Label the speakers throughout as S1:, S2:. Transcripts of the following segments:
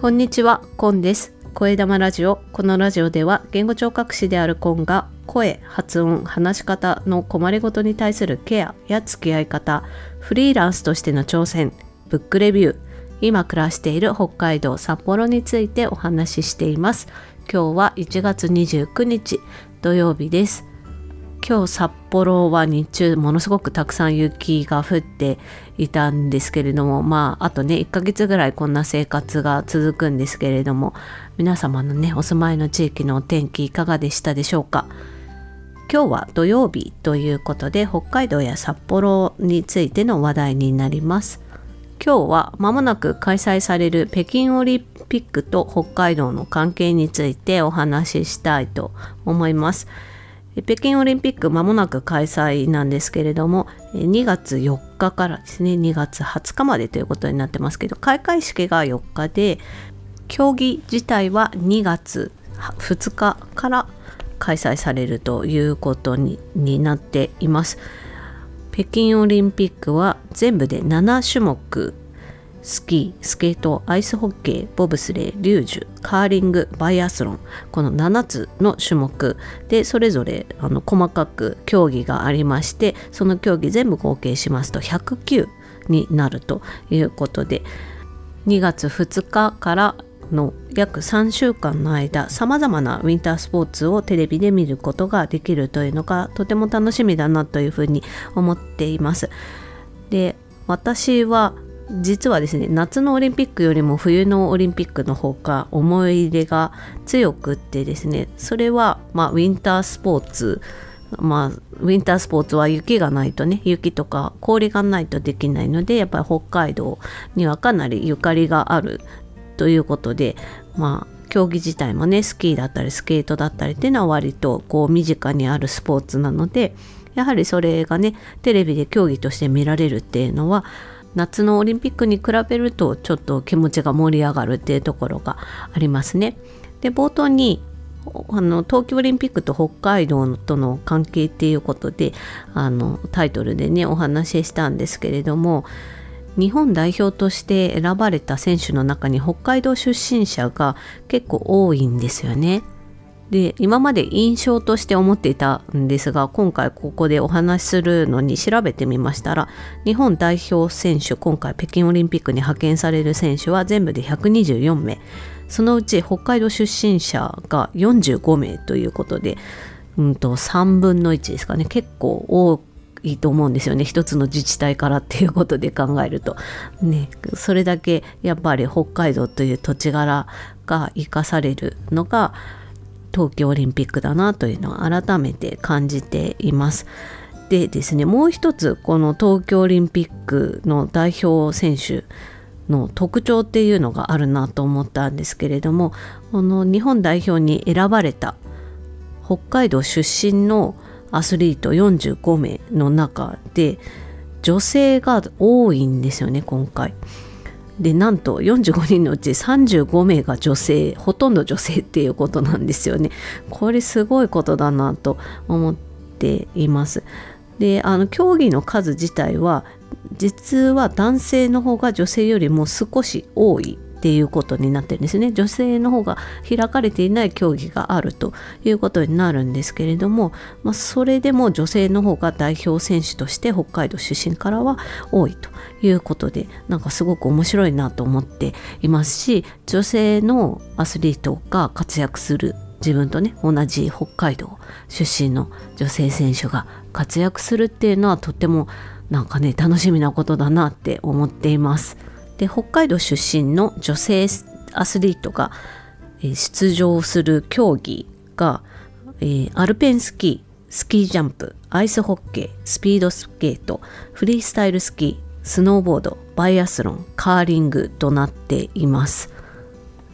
S1: こんにちは、コンです。声玉ラジオ。このラジオでは言語聴覚士であるコンが声、発音、話し方の困りごとに対するケアや付き合い方、フリーランスとしての挑戦、ブックレビュー、今暮らしている北海道札幌についてお話ししています。今日は1月29日土曜日です。今日札幌は日中ものすごくたくさん雪が降っていたんですけれどもまああとね1ヶ月ぐらいこんな生活が続くんですけれども皆様のねお住まいの地域のお天気いかがでしたでしょうか？今日は土曜日ということで北海道や札幌についての話題になります今日は間もなく開催される北京オリンピックと北海道の関係についてお話ししたいと思います。北京オリンピックまもなく開催なんですけれども2月4日からですね2月20日までということになってますけど開会式が4日で競技自体は2月2日から開催されるということになっています。北京オリンピックは全部で7種目スキー、スケート、アイスホッケー、ボブスレー、リュージュ、カーリング、バイアスロン、この7つの種目でそれぞれあの細かく競技がありまして、その競技全部合計しますと109になるということで、2月2日からの約3週間の間さまざまなウィンタースポーツをテレビで見ることができるというのがとても楽しみだなというふうに思っています。で私は実はですね夏のオリンピックよりも冬のオリンピックの方が思い入れが強くってですねそれは、まあ、ウィンタースポーツまあ、ウィンタースポーツは雪がないとね雪とか氷がないとできないのでやっぱり北海道にはかなりゆかりがあるということでまあ競技自体もねスキーだったりスケートだったりっていうのは割とこう身近にあるスポーツなのでやはりそれがねテレビで競技として見られるっていうのは夏のオリンピックに比べるとちょっと気持ちが盛り上がるっていうところがありますね。で冒頭にあの東京オリンピックと北海道との関係っていうことであのタイトルでねお話ししたんですけれども日本代表として選ばれた選手の中に北海道出身者が結構多いんですよね。で今まで印象として思っていたんですが今回ここでお話しするのに調べてみましたら日本代表選手今回北京オリンピックに派遣される選手は全部で124名。そのうち北海道出身者が45名ということで、うんと、3分の1ですかね。結構多いと思うんですよね。一つの自治体からっていうことで考えると。ねそれだけやっぱり北海道という土地柄が生かされるのが東京オリンピックだなというのを改めて感じています。でですねもう一つこの東京オリンピックの代表選手の特徴っていうのがあるなと思ったんですけれどもこの日本代表に選ばれた北海道出身のアスリート45名の中で女性が多いんですよね今回。でなんと45人のうち35名が女性ほとんど女性っていうことなんですよね。これすごいことだなと思っています。であの競技の数自体は実は男性の方が女性よりも少し多い。っていうことになってるんですね女性の方が開かれていない競技があるということになるんですけれども、まあ、それでも女性の方が代表選手として北海道出身からは多いということでなんかすごく面白いなと思っていますし女性のアスリートが活躍する自分とね同じ北海道出身の女性選手が活躍するっていうのはとってもなんかね楽しみなことだなって思っています。で北海道出身の女性アスリートが出場する競技が、えー、アルペンスキースキージャンプアイスホッケースピードスケートフリースタイルスキースノーボードバイアスロンカーリングとなっています。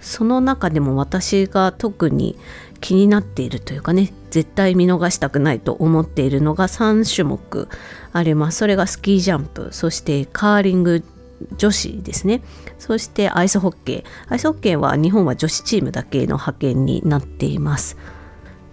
S1: その中でも私が特に気になっているというかね絶対見逃したくないと思っているのが3種目あります。それがスキージャンプそしてカーリング女子ですね。そしてアイスホッケー。アイスホッケーは日本は女子チームだけの派遣になっています。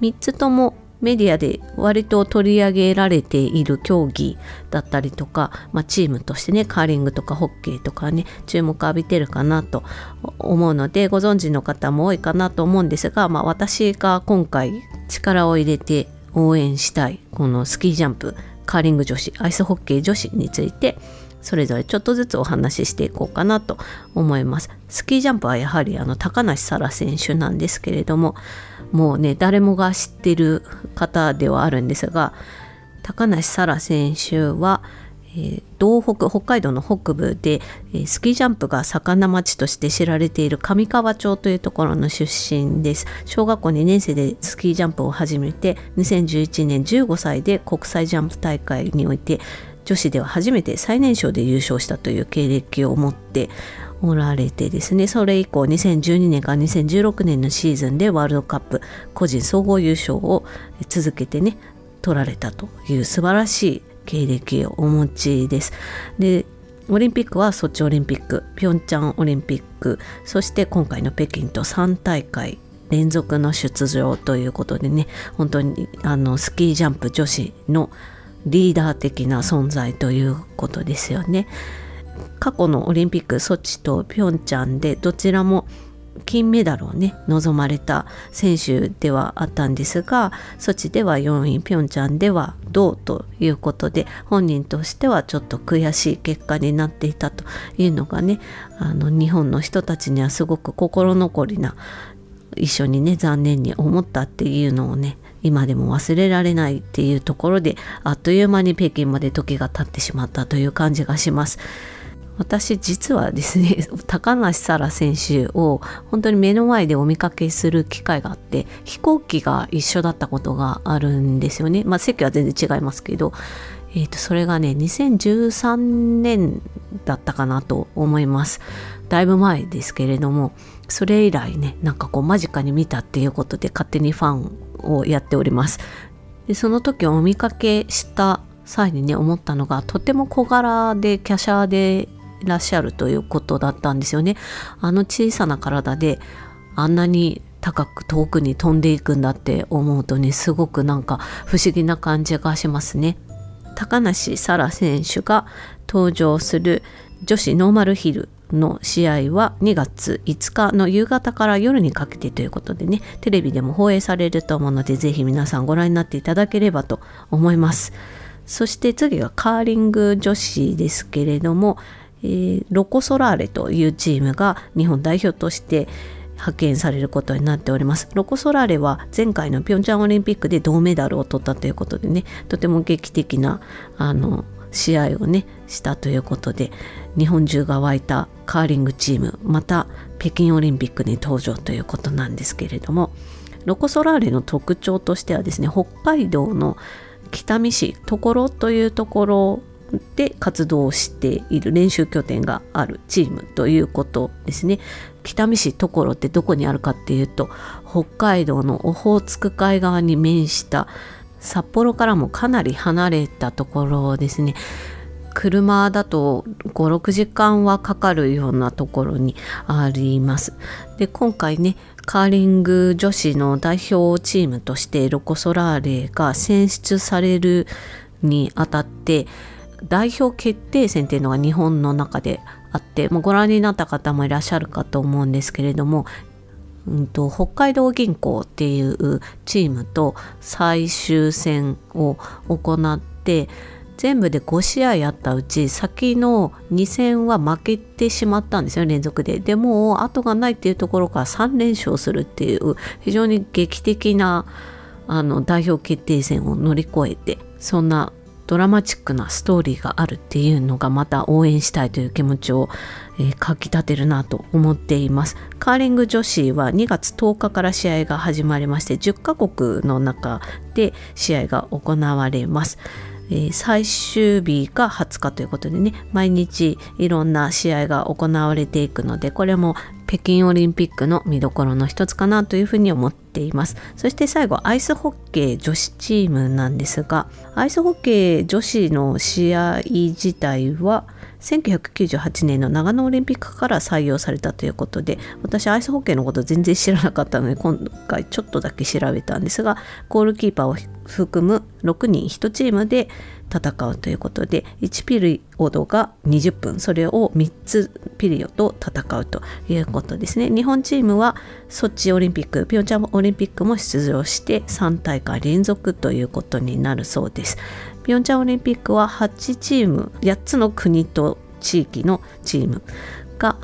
S1: 3つともメディアで割と取り上げられている競技だったりとか、まあ、チームとしてねカーリングとかホッケーとかね注目浴びてるかなと思うのでご存知の方も多いかなと思うんですが、まあ、私が今回力を入れて応援したいこのスキージャンプカーリング女子アイスホッケー女子についてそれぞれちょっとずつお話ししていこうかなと思います。スキージャンプはやはりあの高梨沙羅選手なんですけれどももうね誰もが知ってる方ではあるんですが高梨沙羅選手は、えー、道北北海道の北部で、えー、スキージャンプが盛んな町として知られている上川町というところの出身です小学校2年生でスキージャンプを始めて2011年15歳で国際ジャンプ大会において女子では初めて最年少で優勝したという経歴を持っておられてですねそれ以降2012年から2016年のシーズンでワールドカップ個人総合優勝を続けてね取られたという素晴らしい経歴をお持ちです。でオリンピックはソチオリンピックピョンチャンオリンピックそして今回の北京と3大会連続の出場ということでね本当にあのスキージャンプ女子のリーダー的な存在ということですよね。過去のオリンピックソチとピョンチャンでどちらも金メダルをね望まれた選手ではあったんですがソチでは4位ピョンチャンでは銅ということで本人としてはちょっと悔しい結果になっていたというのがねあの日本の人たちにはすごく心残りな一緒にね残念に思ったっていうのをね今でも忘れられないっていうところであっという間に北京まで時が経ってしまったという感じがします。私実はですね 高梨沙羅選手を本当に目の前でお見かけする機会があって飛行機が一緒だったことがあるんですよねまあ席は全然違いますけど、えー、とそれがね2013年だったかなと思いますだいぶ前ですけれどもそれ以来ねなんかこう間近に見たっていうことで勝手にファンをやっております。でその時お見かけした際にね思ったのがとても小柄で華奢でいらっしゃるということだったんですよね。あの小さな体であんなに高く遠くに飛んでいくんだって思うとねすごくなんか不思議な感じがしますね。高梨沙羅選手が登場する女子ノーマルヒルの試合は2月5日の夕方から夜にかけてということでねテレビでも放映されると思うのでぜひ皆さんご覧になっていただければと思います。そして次はカーリング女子ですけれども、えー、ロコ・ソラーレというチームが日本代表として派遣されることになっております。ロコ・ソラーレは前回のピョンチャンオリンピックで銅メダルを取ったということでねとても劇的なあの試合をねしたということで日本中が湧いたカーリングチームまた北京オリンピックに登場ということなんですけれどもロコ・ソラーレの特徴としてはですね北海道の北見市所というところで活動している練習拠点があるチームということですね。北見市所ってどこにあるかっていうと北海道のオホーツク海側に面した札幌からもかなり離れたところですね。車だと56時間はかかるようなところにあります。で今回ねカーリング女子の代表チームとしてロコ・ソラーレが選出されるにあたって代表決定戦っていうのが日本の中であってもうご覧になった方もいらっしゃるかと思うんですけれどもうんと、北海道銀行っていうチームと最終戦を行って全部で5試合あったうち先の2戦は負けてしまったんですよ連続で。でもう後がないっていうところから3連勝するっていう非常に劇的なあの代表決定戦を乗り越えてそんなドラマチックなストーリーがあるっていうのがまた応援したいという気持ちを、えー、かきたてるなと思っています。カーリング女子は2月10日から試合が始まりまして10カ国の中で試合が行われます。えー、最終日が20日ということでね毎日いろんな試合が行われていくのでこれも北京オリンピックの見どころの一つかなというふうに思っています。そして最後アイスホッケー女子チームなんですがアイスホッケー女子の試合自体は1998年の長野オリンピックから採用されたということで私アイスホッケーのこと全然知らなかったので今回ちょっとだけ調べたんですがゴールキーパーを含む6人1チームで戦うということで1ピリオドが20分それを3つピリオド戦うということですね。日本チームはソチオリンピックピョンチャンオリンピックも出場して3大会連続ということになるそうです。ピョンチャンオリンピックは8チーム8つの国と地域のチームが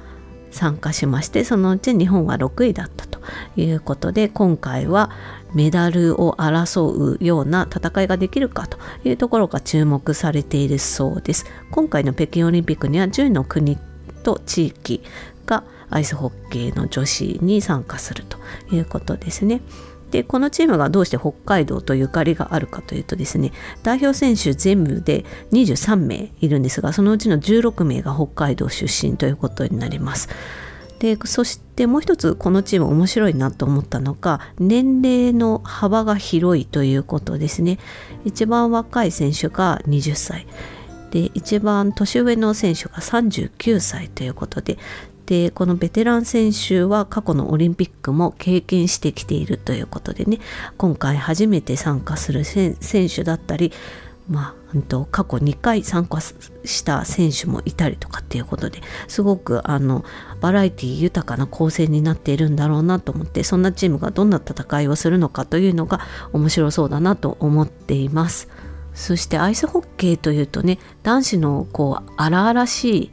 S1: 参加しましてそのうち日本は6位だったということで今回はメダルを争うような戦いができるかというところが注目されているそうです今回の北京オリンピックには10の国と地域がアイスホッケーの女子に参加するということですね。でこのチームがどうして北海道とゆかりがあるかというとですね代表選手全部で23名いるんですがそのうちの16名が北海道出身ということになります。でそしてもう一つこのチーム面白いなと思ったのが年齢の幅が広いということですね。一番若い選手が20歳。で一番年上の選手が39歳ということで。でこのベテラン選手は過去のオリンピックも経験してきているということでね。今回初めて参加する選手だったりまあ、過去2回参加した選手もいたりとかっていうことですごくあのバラエティ豊かな構成になっているんだろうなと思ってそんなチームがどんな戦いをするのかというのが面白そうだなと思っています。そしてアイスホッケーというとね男子のこう荒々しい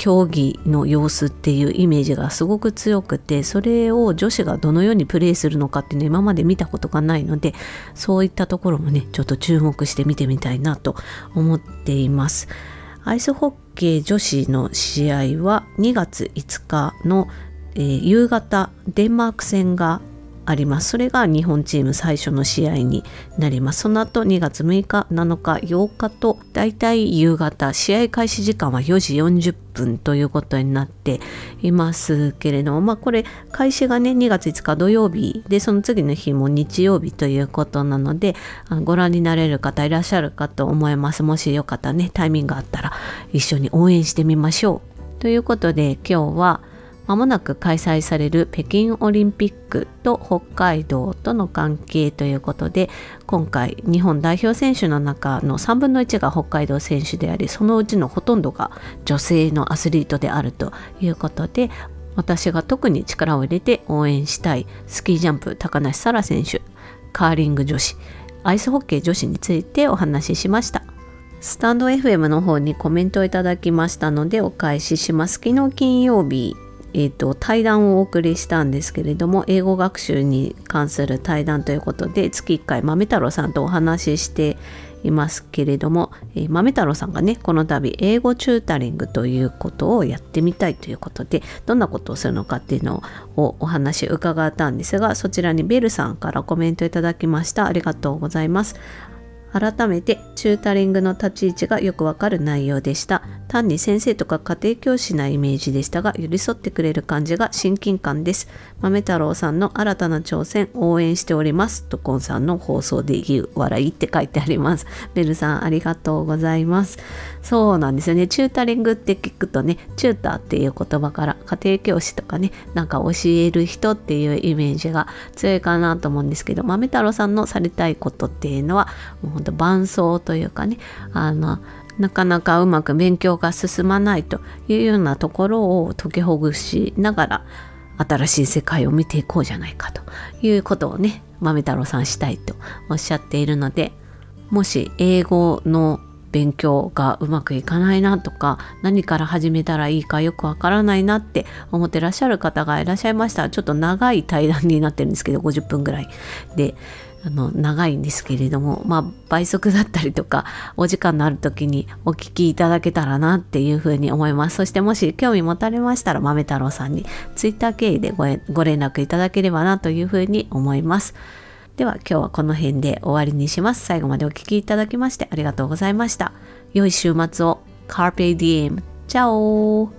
S1: 競技の様子っていうイメージがすごく強くてそれを女子がどのようにプレーするのかっていうの今まで見たことがないのでそういったところもねちょっと注目して見てみたいなと思っています。アイスホッケー女子の試合は2月5日の、えー、夕方デンマーク戦があります。それが日本チーム最初の試合になります。その後2月6日7日8日とだいたい夕方試合開始時間は4時40分ということになっていますけれどもまあこれ開始がね2月5日土曜日でその次の日も日曜日ということなのでご覧になれる方いらっしゃるかと思います。もしよかったらねタイミングがあったら一緒に応援してみましょう。ということで今日はまもなく開催される北京オリンピックと北海道との関係ということで今回日本代表選手の中の3分の1が北海道選手でありそのうちのほとんどが女性のアスリートであるということで私が特に力を入れて応援したいスキージャンプ高梨沙羅選手カーリング女子アイスホッケー女子についてお話ししました。スタンド FM の方にコメントをいただきましたのでお返しします。昨日金曜日えーと、対談をお送りしたんですけれども英語学習に関する対談ということで月1回豆太郎さんとお話ししていますけれども、えー、豆太郎さんがねこの度英語チュータリングということをやってみたいということでどんなことをするのかっていうのをお話伺ったんですがそちらにベルさんからコメントいただきました。ありがとうございます。改めてチュータリングの立ち位置がよくわかる内容でした。単に先生とか家庭教師なイメージでしたが寄り添ってくれる感じが親近感です。豆太郎さんの新たな挑戦応援しております。とコンさんの放送で言う笑いって書いてあります。ベルさんありがとうございます。そうなんですよね。チュータリングって聞くとねチューターっていう言葉から家庭教師とかねなんか教える人っていうイメージが強いかなと思うんですけど豆太郎さんのされたいことっていうのはもうほんと伴奏というかねあのなかなかうまく勉強が進まないというようなところを解きほぐしながら新しい世界を見ていこうじゃないかということをね豆太郎さんしたいとおっしゃっているのでもし英語の勉強がうまくいかないなとか何から始めたらいいかよくわからないなって思ってらっしゃる方がいらっしゃいましたらちょっと長い対談になってるんですけど50分ぐらいで。あの長いんですけれどもまあ倍速だったりとかお時間のある時にお聞きいただけたらなっていうふうに思います。そしてもし興味持たれましたら豆太郎さんに Twitter 経由でごご連絡いただければなというふうに思います。では今日はこの辺で終わりにします。最後までお聴きいただきましてありがとうございました。良い週末を。Carpe Diem チャオ